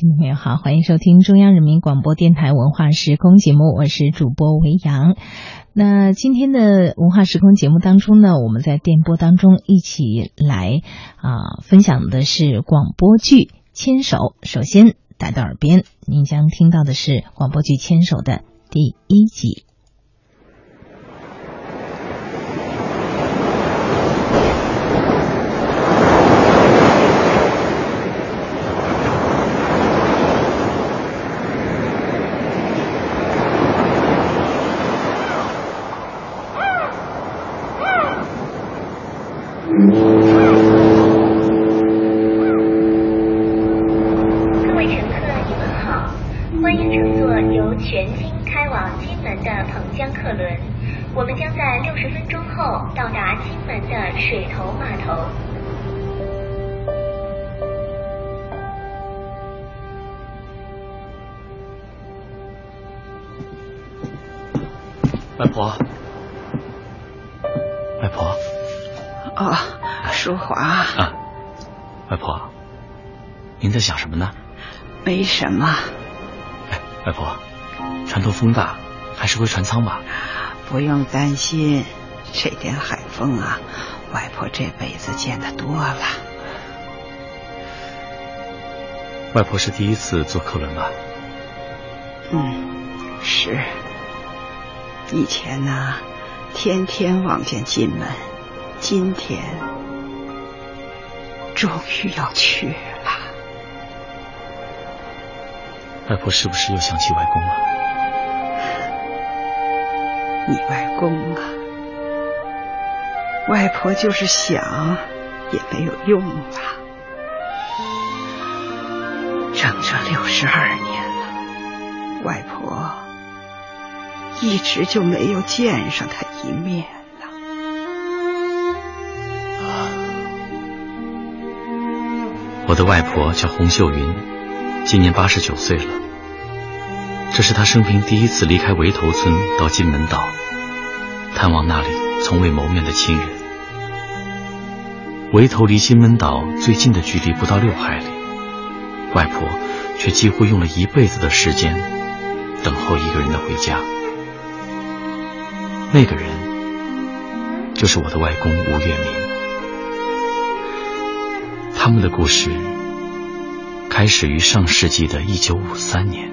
听众朋友好，欢迎收听中央人民广播电台文化时空节目，我是主播维阳。那今天的文化时空节目当中呢，我们在电波当中一起来啊分享的是广播剧《牵手》。首先带到耳边，您将听到的是广播剧《牵手》的第一集。各位乘客，你们好，欢迎乘坐由全京开往金门的彭江客轮。我们将在六十分钟后到达金门的水头码头。外婆，外婆哦，淑华，啊，外婆，您在想什么呢？没什么，哎，外婆，船头风大，还是回船舱吧。不用担心，这点海风啊，外婆这辈子见得多了。外婆是第一次坐客轮吧？嗯，是。以前呢，天天望见金门，今天终于要去外婆是不是又想起外公了？你外公啊，外婆就是想也没有用啊。整整六十二年了，外婆一直就没有见上他一面了。我的外婆叫洪秀云，今年八十九岁了。这是他生平第一次离开围头村到金门岛，探望那里从未谋面的亲人。围头离金门岛最近的距离不到六海里，外婆却几乎用了一辈子的时间等候一个人的回家。那个人就是我的外公吴月明。他们的故事开始于上世纪的一九五三年。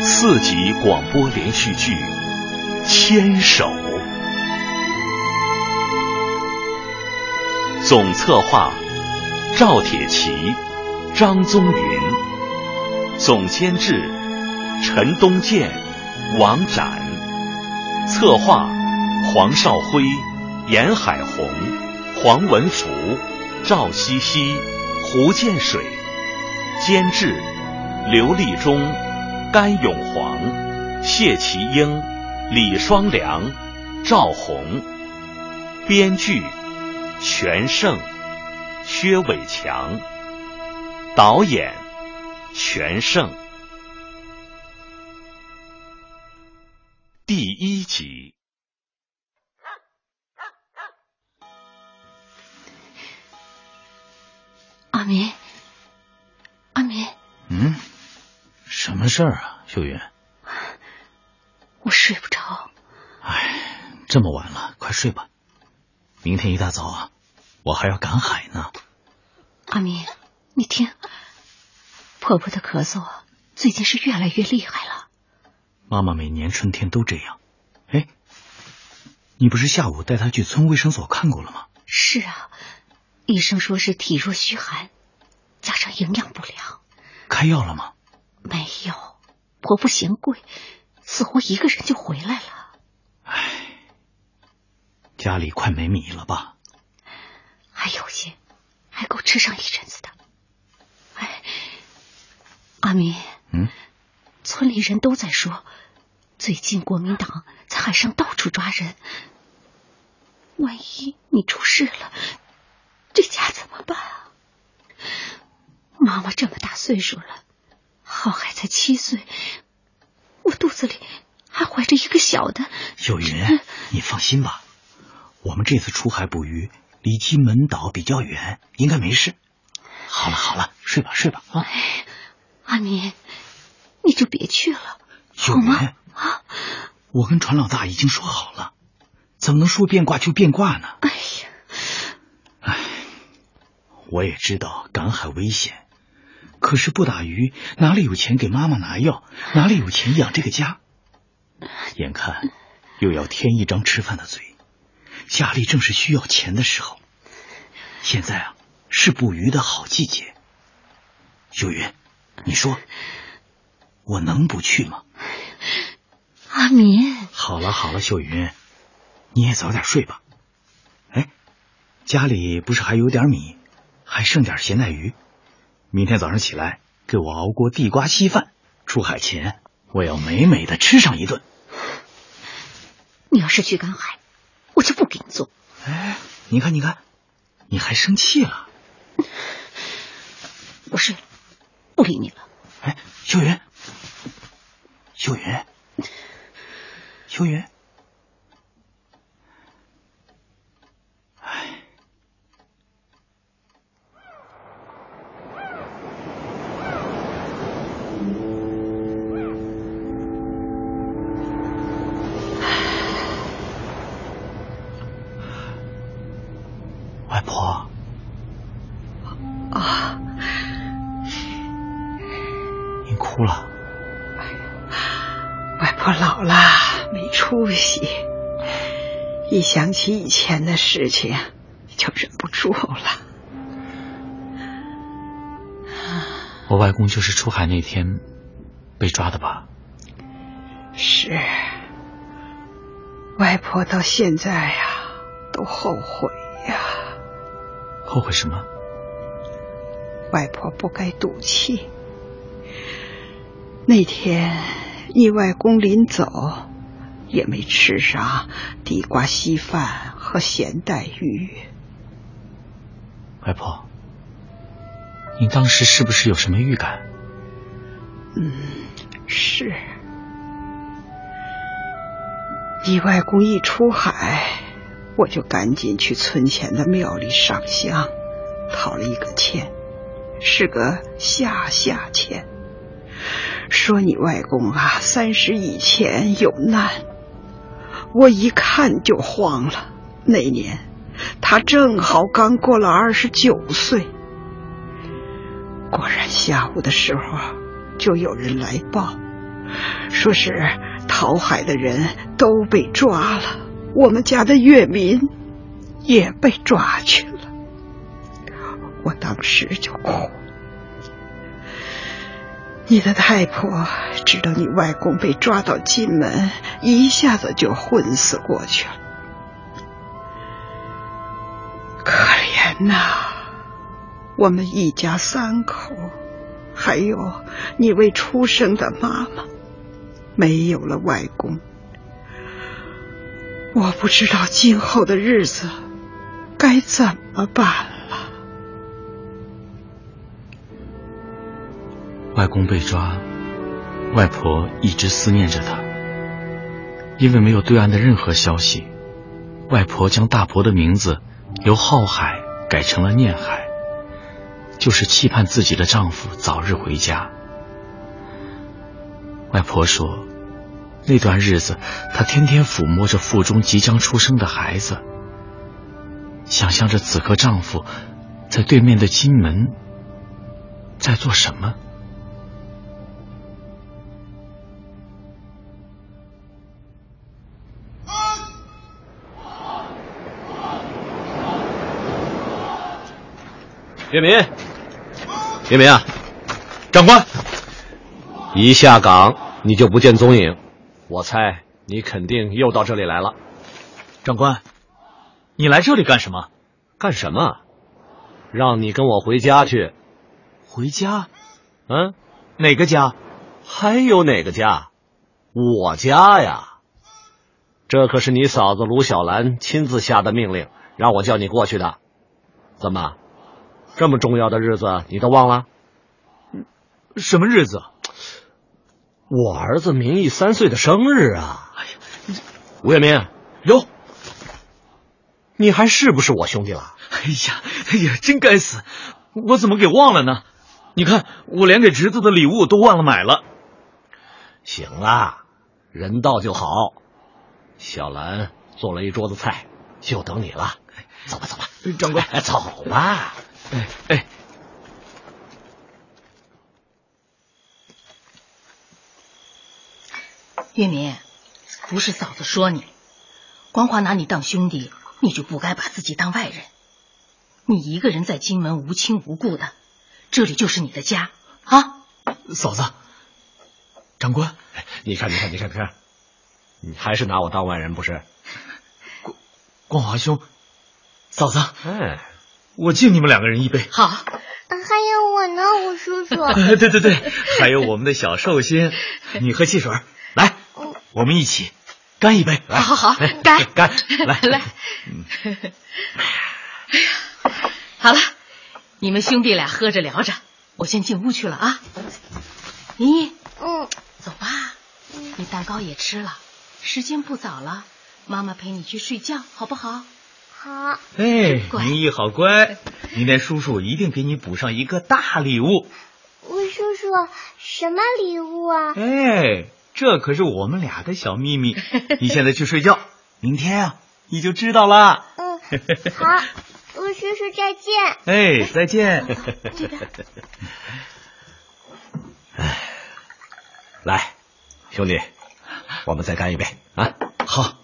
四集广播连续剧《牵手》，总策划赵铁骑、张宗云，总监制陈东健、王展，策划黄少辉、严海红、黄文福、赵西西、胡建水，监制刘立忠。甘永煌、谢其英、李双良、赵红，编剧全胜、薛伟强，导演全胜。第一集，明，阿明，嗯，什么事儿啊，秀云？我睡不着。哎，这么晚了，快睡吧。明天一大早啊，我还要赶海呢。阿明，你听，婆婆的咳嗽啊，最近是越来越厉害了。妈妈每年春天都这样。哎，你不是下午带她去村卫生所看过了吗？是啊，医生说是体弱虚寒，加上营养不良。开药了吗？没有，婆婆嫌贵，似乎一个人就回来了。唉，家里快没米了吧？还有些，还够吃上一阵子的。哎，阿明，嗯，村里人都在说，最近国民党在海上到处抓人，万一你出事了，这家怎么办啊？妈妈这么大岁数了，浩海才七岁，我肚子里还怀着一个小的。秀云，你放心吧，我们这次出海捕鱼离金门岛比较远，应该没事。好了好了，睡吧睡吧啊！阿明，你就别去了，秀好吗云？啊，我跟船老大已经说好了，怎么能说变卦就变卦呢？哎呀，哎我也知道赶海危险，可是不打鱼哪里有钱给妈妈拿药，哪里有钱养这个家？眼看又要添一张吃饭的嘴，家里正是需要钱的时候。现在啊，是捕鱼的好季节。秀云，你说我能不去吗？阿民，好了好了，秀云，你也早点睡吧。哎，家里不是还有点米，还剩点咸带鱼，明天早上起来给我熬锅地瓜稀饭。出海前我要美美的吃上一顿。你要是去赶海，我就不给你做。哎，你看你看，你还生气了？我睡了，不理你了。哎，秀云，秀云，秀云，想起以前的事情就忍不住了。我外公就是出海那天被抓的吧？是，外婆到现在呀、都后悔呀、后悔什么？外婆不该赌气。那天你外公临走，也没吃啥地瓜稀饭和咸带鱼。外婆，你当时是不是有什么预感？嗯，是。你外公一出海，我就赶紧去村前的庙里上香，讨了一个签，是个下下签，说你外公啊三十以前有难。我一看就慌了，那年他正好刚过了二十九岁。果然下午的时候，就有人来报，说是讨海的人都被抓了，我们家的月民也被抓去了。我当时就哭。你的太婆知道你外公被抓到金门，一下子就昏死过去了。可怜呐、我们一家三口，还有你未出生的妈妈，没有了外公，我不知道今后的日子该怎么办了。外公被抓，外婆一直思念着他。因为没有对岸的任何消息，外婆将大伯的名字由浩海改成了念海，就是期盼自己的丈夫早日回家。外婆说，那段日子她天天抚摸着腹中即将出生的孩子，想象着此刻丈夫在对面的金门在做什么。岳民，岳民啊，长官，一下岗你就不见踪影，我猜你肯定又到这里来了。长官，你来这里干什么？干什么？让你跟我回家去。回家？嗯，哪个家？还有哪个家？我家呀。这可是你嫂子卢小兰亲自下的命令，让我叫你过去的。怎么，这么重要的日子你都忘了？什么日子？我儿子明义三岁的生日啊！哎呀，吴月明，哟。你还是不是我兄弟了？哎呀，哎呀，真该死！我怎么给忘了呢？你看，我连给侄子的礼物都忘了买了。行了，人到就好。小兰做了一桌子菜，就等你了。走吧，走吧，长官，走吧。哎哎，月明，不是嫂子说你，光华拿你当兄弟，你就不该把自己当外人。你一个人在金门无亲无故的，这里就是你的家啊！嫂子，长官，你看，你看，你看，你看，你还是拿我当外人不是？光光华兄，嫂子，哎，我敬你们两个人一杯。好，还有我呢，吴叔叔。对对对，还有我们的小寿星，你喝汽水，来，我们一起干一杯。来好好好，干干，来 来。哎呀，好了，你们兄弟俩喝着聊着，我先进屋去了啊。莹莹，嗯，走吧，你蛋糕也吃了，时间不早了，妈妈陪你去睡觉，好不好？好。哎，乖明义好乖，明天叔叔一定给你补上一个大礼物。吴叔叔，什么礼物啊？哎，这可是我们俩的小秘密。你现在去睡觉，明天啊你就知道了。嗯，好，吴叔叔再见。哎，再见。来，兄弟，我们再干一杯啊！好，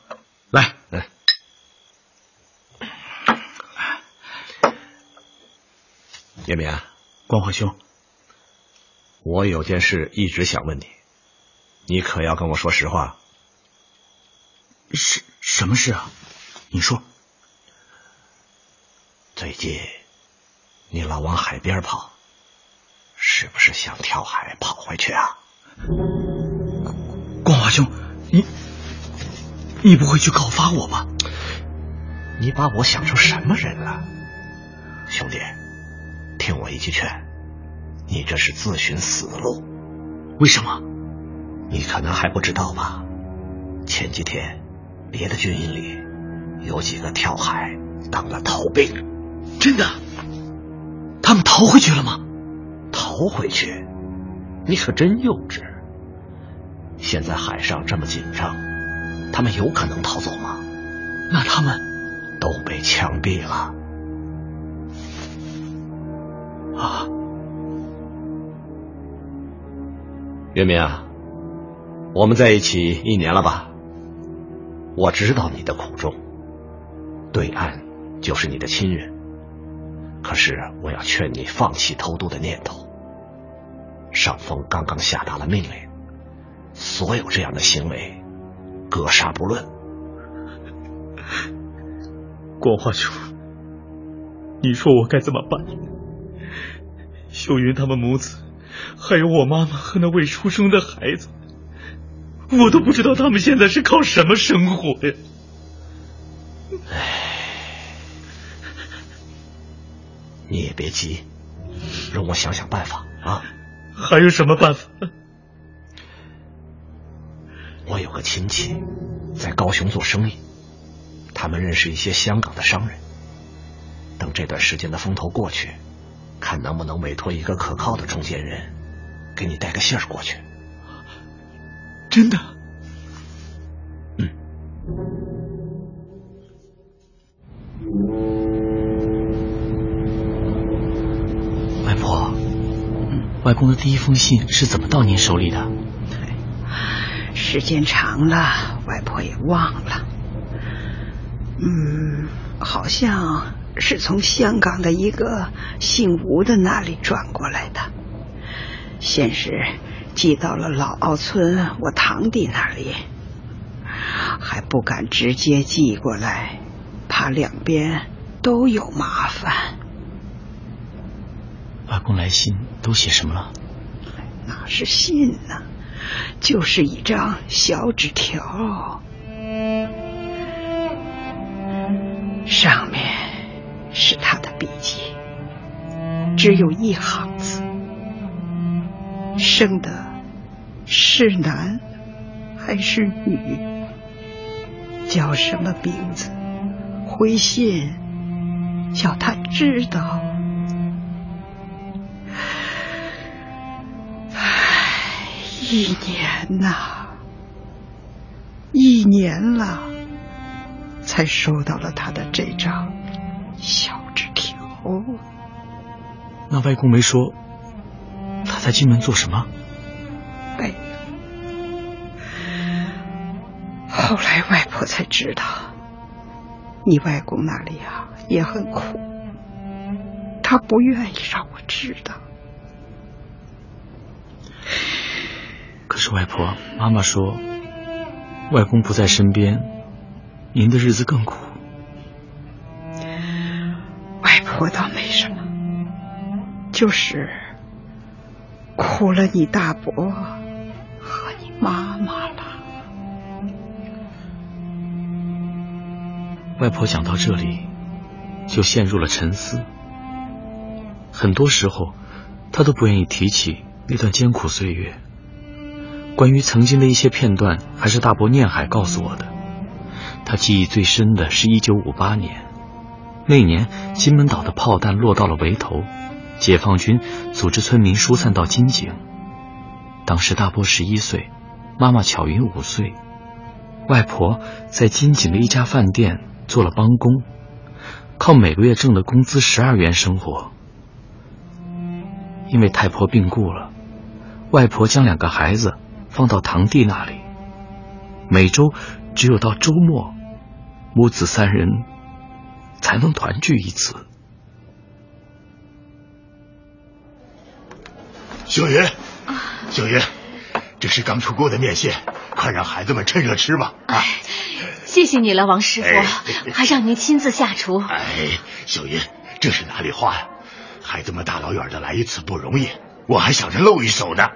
来，嗯。叶明，光华兄，我有件事一直想问你，你可要跟我说实话。什什么事啊？你说。最近你老往海边跑，是不是想跳海跑回去啊？光华兄，你你不会去告发我吧？你把我想成什么人了，兄弟？听我一句劝，你这是自寻死路。为什么？你可能还不知道吧？前几天别的军营里有几个跳海当了逃兵。真的？他们逃回去了吗？逃回去？你可真幼稚！现在海上这么紧张，他们有可能逃走吗？那他们都被枪毙了。啊！月明啊，我们在一起一年了吧？我知道你的苦衷，对岸就是你的亲人。可是我要劝你放弃偷渡的念头。上峰刚刚下达了命令，所有这样的行为，格杀不论。光华兄，你说我该怎么办？秀云他们母子，还有我妈妈和那未出生的孩子，我都不知道他们现在是靠什么生活呀！唉。你也别急，容我想想办法啊！还有什么办法？我有个亲戚在高雄做生意，他们认识一些香港的商人。等这段时间的风头过去，看能不能委托一个可靠的中间人，给你带个信儿过去。真的？嗯。外婆，外公的第一封信是怎么到您手里的？时间长了，外婆也忘了。嗯，好像是从香港的一个姓吴的那里转过来的，先是寄到了老澳村我堂弟那里，还不敢直接寄过来，怕两边都有麻烦。阿公来信都写什么了？哪是信呢？就是一张小纸条，上面是他的笔迹，只有一行字：生的是男还是女？叫什么名字？回信，叫他知道。唉，一年呐，一年了，才收到了他的这张条。那外公没说他在金门做什么？没有。后来外婆才知道，你外公那里啊也很苦，他不愿意让我知道。可是外婆，妈妈说，外公不在身边，您的日子更苦。我倒没什么，就是苦了你大伯和你妈妈了。外婆讲到这里，就陷入了沉思。很多时候，她都不愿意提起那段艰苦岁月。关于曾经的一些片段，还是大伯念海告诉我的。他记忆最深的是一九五八年，那年金门岛的炮弹落到了围头，解放军组织村民疏散到金井。当时大伯十一岁，妈妈巧云五岁，外婆在金井的一家饭店做了帮工，靠每个月挣的工资十二元生活。因为太婆病故了，外婆将两个孩子。放到堂弟那里，每周只有到周末，母子三人才能团聚一次。小云，小云，这是刚出锅的面线，快让孩子们趁热吃吧！啊，谢谢你了，王师傅，还让您亲自下厨。哎，小云，这是哪里话呀？孩子们大老远的来一次不容易。我还想着露一手呢。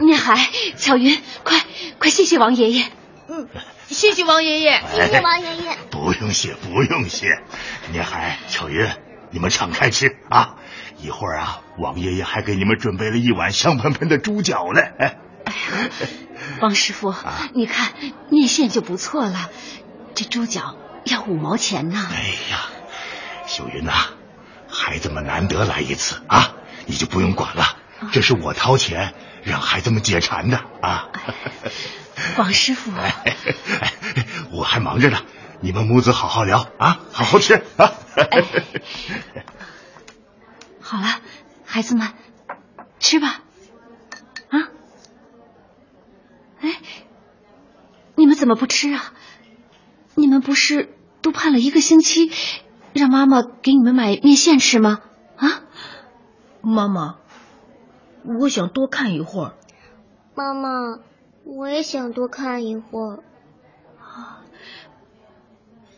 念海、巧云，快快谢谢王爷爷。嗯，谢谢王爷爷，谢谢王爷爷。不用谢，不用谢。聂海、巧云，你们敞开吃啊！一会儿啊，王爷爷还给你们准备了一碗香喷喷的猪脚呢。哎，王师傅，你看面线就不错了，这猪脚要五毛钱呢。哎呀，秀云呐，孩子们难得来一次啊。你就不用管了，这是我掏钱让孩子们解馋的啊！王师傅，我还忙着呢，你们母子好好聊啊，好好吃啊！好了，孩子们，吃吧。啊？哎，你们怎么不吃啊？你们不是都盼了一个星期，让妈妈给你们买面线吃吗？啊？妈妈，我想多看一会儿。妈妈，我也想多看一会儿。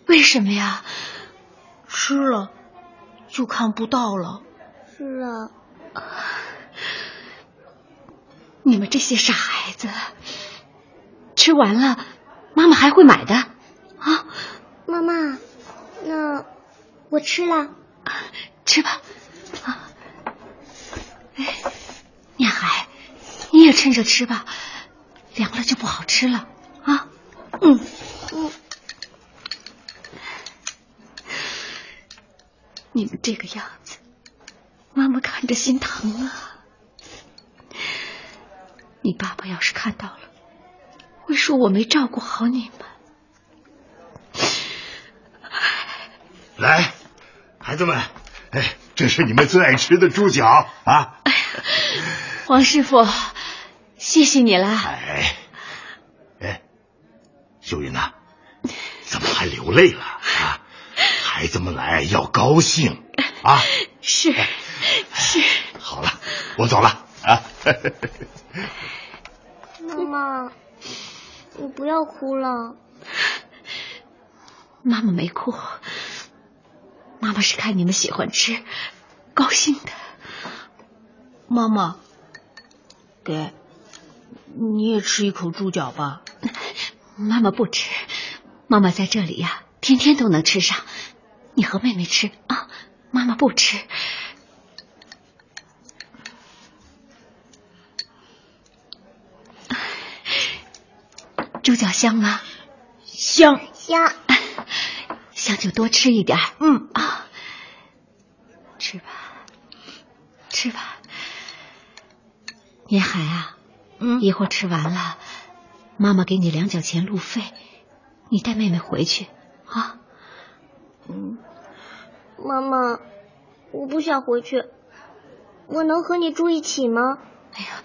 为什么呀？吃了就看不到了。是啊。你们这些傻孩子，吃完了，妈妈还会买的啊。妈妈，那我吃了。吃吧。念海，你也趁热吃吧，凉了就不好吃了啊。嗯嗯，你们这个样子，妈妈看着心疼啊。你爸爸要是看到了，会说我没照顾好你们。来，孩子们，哎，这是你们最爱吃的猪脚啊。哎呀王师傅，谢谢你了。哎，哎，秀云呐，怎么还流泪了啊？孩子们来要高兴啊！是是。好了，我走了啊。妈妈，你不要哭了。妈妈没哭，妈妈是看你们喜欢吃，高兴的。妈妈。给，你也吃一口猪脚吧。妈妈不吃，妈妈在这里呀，天天都能吃上。你和妹妹吃啊，妈妈不吃。猪脚香吗？香香 香就多吃一点。嗯啊，吃吧，吃吧。年海啊，嗯，一会儿吃完了，妈妈给你两角钱路费，你带妹妹回去啊。嗯，妈妈，我不想回去，我能和你住一起吗？哎呀，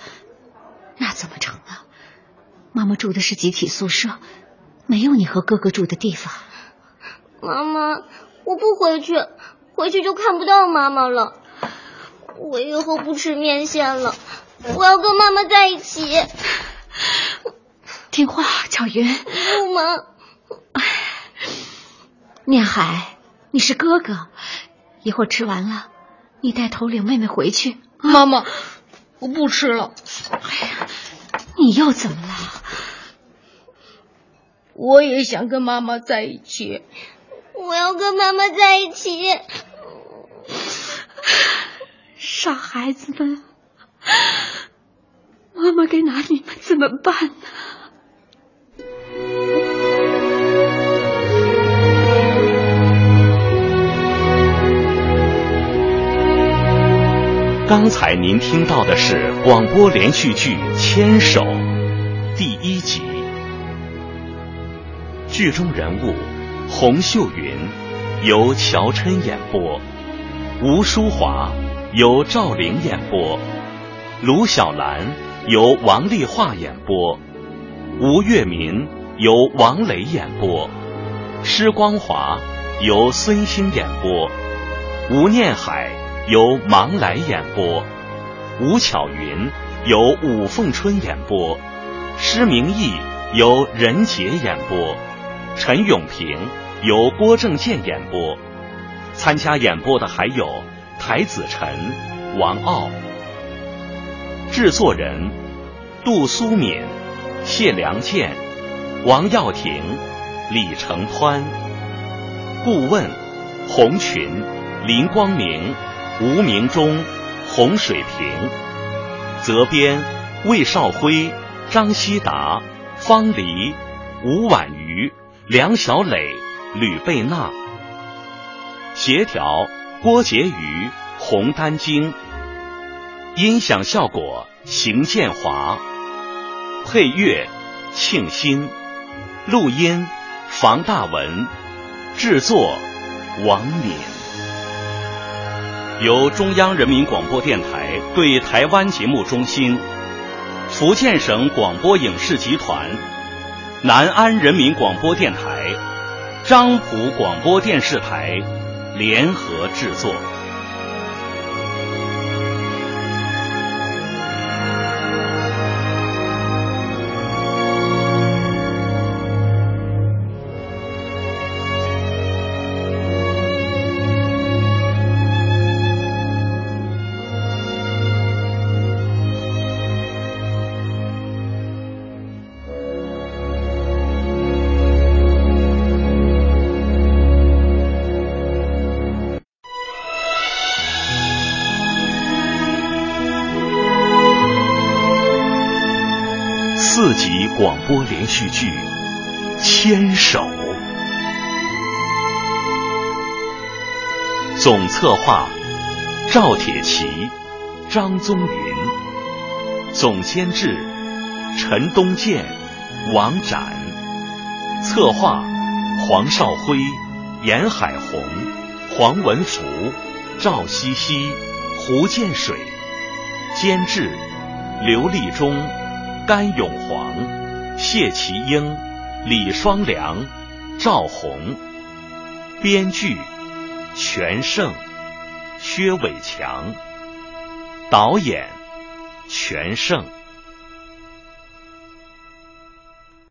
那怎么成呢？妈妈住的是集体宿舍，没有你和哥哥住的地方。妈妈，我不回去，回去就看不到妈妈了。我以后不吃面线了，我要跟妈妈在一起。听话，巧云。不吗？念海，你是哥哥，一会儿吃完了，你带头领妹妹回去。妈妈，我不吃了。哎呀，你又怎么了？我也想跟妈妈在一起。我要跟妈妈在一起。傻孩子们，妈妈该拿你们怎么办呢？刚才您听到的是广播连续剧《牵手》第一集，剧中人物洪秀云由乔琛演播，吴淑华由赵玲演播，卢小兰由王丽华演播，吴月民由王磊演播，施光华由孙兴演播，吴念海。由芒来演播，吴巧云由武凤春演播，施明义由任杰演播，陈永平由郭正健演播。参加演播的还有台子晨、王傲。制作人：杜苏敏、谢良健、王耀庭、李成宽。顾问：洪群、林光明。吴明忠、洪水平，责编魏少辉、张希达、方黎、吴婉瑜、梁小磊、吕贝娜，协调郭杰瑜、洪丹晶，音响效果邢建华，配乐庆新，录音房大文，制作王敏。由中央人民广播电台对台湾节目中心、福建省广播影视集团、南安人民广播电台、漳浦广播电视台联合制作。广播连续剧《牵手》，总策划赵铁骑、张宗云，总监制陈东健、王展，策划黄少辉、严海红、黄文福、赵西西、胡建水，监制刘立忠。甘永煌、谢其英、李双良、赵红，编剧全胜、薛伟强，导演全胜。